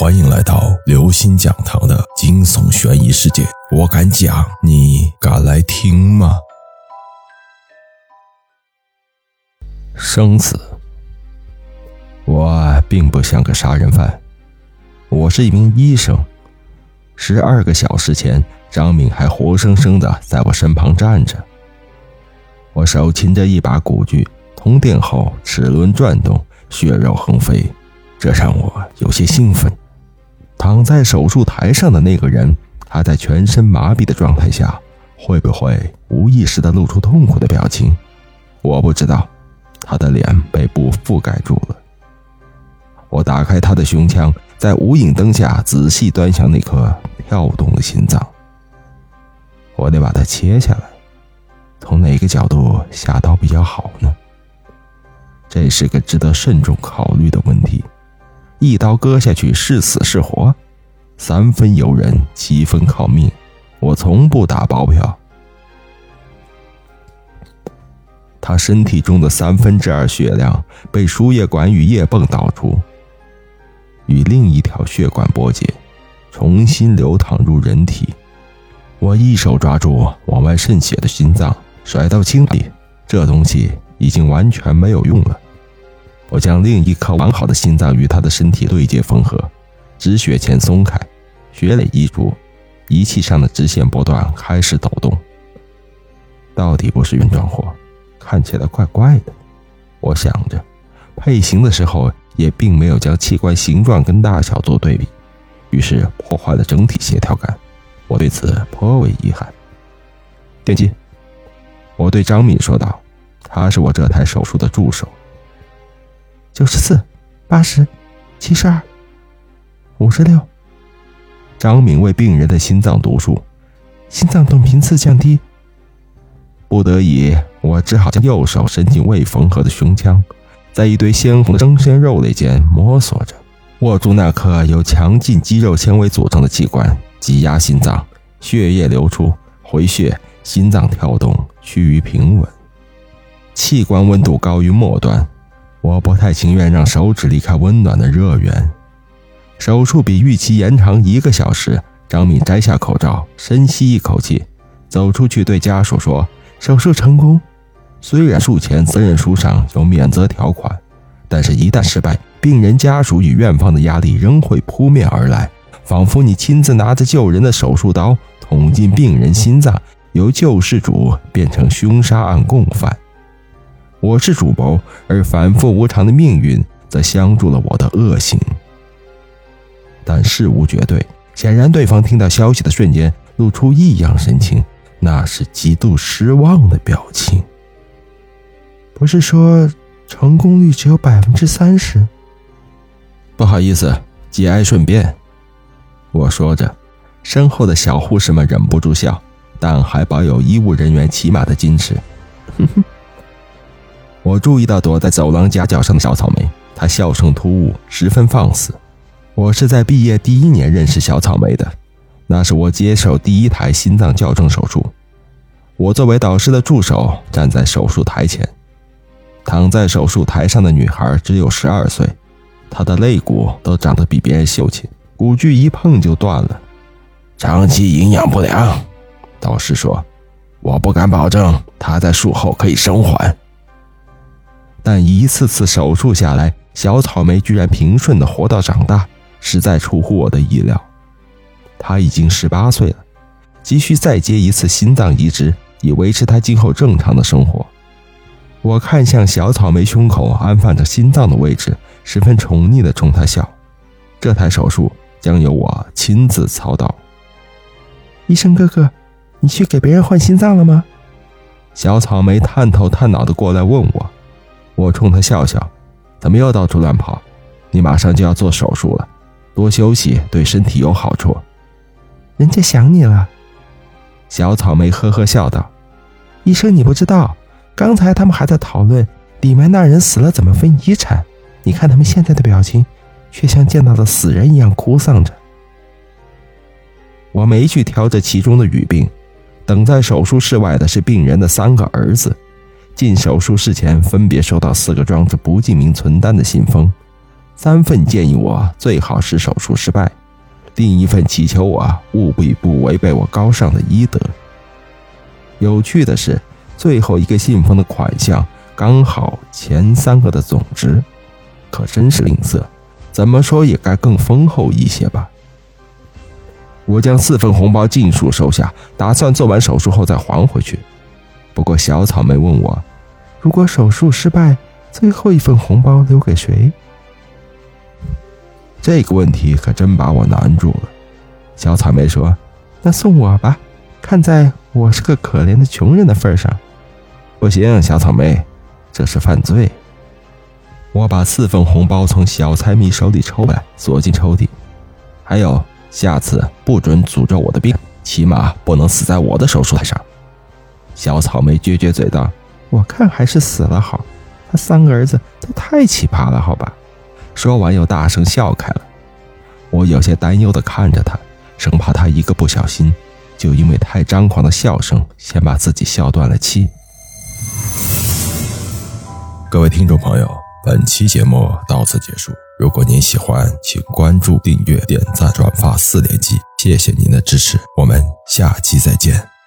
欢迎来到刘星讲堂的惊悚悬疑世界。我敢讲，你敢来听吗？生死，我并不像个杀人犯，我是一名医生。十二个小时前，张敏还活生生的在我身旁站着，我手擎着一把古锯，通电后齿轮转动，血肉横飞，这让我有些兴奋。躺在手术台上的那个人，他在全身麻痹的状态下，会不会无意识地露出痛苦的表情？我不知道。他的脸被布覆盖住了。我打开他的胸腔，在无影灯下仔细端详那颗跳动的心脏。我得把它切下来，从哪个角度下刀比较好呢？这是个值得慎重考虑的问题。一刀割下去是死是活，三分由人，七分靠命。我从不打包票。他身体中的三分之二血量被输液管与液泵导出，与另一条血管拨接，重新流淌入人体。我一手抓住往外渗血的心脏，甩到清理。这东西已经完全没有用了。我将另一颗完好的心脏与他的身体对接缝合，止血钳松开，血泪溢出，仪器上的直线波段开始抖动。到底不是原装货，看起来怪怪的。我想着，配型的时候也并没有将器官形状跟大小做对比，于是破坏了整体协调感。我对此颇为遗憾。电机，我对张敏说道：“他是我这台手术的助手。”九十四，八十，七十二，五十六。张敏为病人的心脏读数，心脏动频次降低。不得已，我只好将右手伸进未缝合的胸腔，在一堆鲜红的生鲜肉类间摸索着，握住那颗由强劲肌肉纤维组成的器官，挤压心脏，血液流出，回血，心脏跳动趋于平稳，器官温度高于末端。我不太情愿让手指离开温暖的热源。手术比预期延长一个小时。张敏摘下口罩，深吸一口气，走出去对家属说：“手术成功。虽然术前责任书上有免责条款，但是一旦失败，病人家属与院方的压力仍会扑面而来，仿佛你亲自拿着救人的手术刀捅进病人心脏，由救世主变成凶杀案共犯。”我是主谋，而反复无常的命运则相助了我的恶行。但事无绝对，显然对方听到消息的瞬间露出异样神情，那是极度失望的表情。不是说成功率只有百分之三十？不好意思，节哀顺变。我说着，身后的小护士们忍不住笑，但还保有医务人员起码的矜持。哼哼。我注意到躲在走廊夹角上的小草莓，她笑声突兀，十分放肆。我是在毕业第一年认识小草莓的，那是我接受第一台心脏矫正手术。我作为导师的助手站在手术台前，躺在手术台上的女孩只有十二岁，她的肋骨都长得比别人秀气，骨锯一碰就断了，长期营养不良。导师说：“我不敢保证她在术后可以生还。”但一次次手术下来，小草莓居然平顺的活到长大，实在出乎我的意料。他已经十八岁了，急需再接一次心脏移植，以维持他今后正常的生活。我看向小草莓胸口安放着心脏的位置，十分宠溺的冲他笑。这台手术将由我亲自操刀。医生哥哥，你去给别人换心脏了吗？小草莓探头探脑的过来问我。我冲他笑笑，怎么又到处乱跑？你马上就要做手术了，多休息对身体有好处。人家想你了。小草莓呵呵笑道：“医生，你不知道，刚才他们还在讨论里面那人死了怎么分遗产。你看他们现在的表情，却像见到了死人一样哭丧着。”我没去挑这其中的语病，等在手术室外的是病人的三个儿子。进手术室前，分别收到四个装着不记名存单的信封，三份建议我最好是手术失败，另一份祈求我务必不违背我高尚的医德。有趣的是，最后一个信封的款项刚好前三个的总值，可真是吝啬，怎么说也该更丰厚一些吧。我将四份红包尽数收下，打算做完手术后再还回去。不过小草莓问我，如果手术失败，最后一份红包留给谁？这个问题可真把我难住了。小草莓说：“那送我吧，看在我是个可怜的穷人的份上。”不行，小草莓，这是犯罪。我把四份红包从小财迷手里抽来，锁进抽屉。还有。下次不准诅咒我的病，起码不能死在我的手术台上。小草莓撅撅嘴道：“我看还是死了好，他三个儿子都太奇葩了，好吧？”说完又大声笑开了。我有些担忧的看着他，生怕他一个不小心，就因为太张狂的笑声，先把自己笑断了气。各位听众朋友。本期节目到此结束。如果您喜欢，请关注、订阅、点赞、转发四连击，谢谢您的支持。我们下期再见。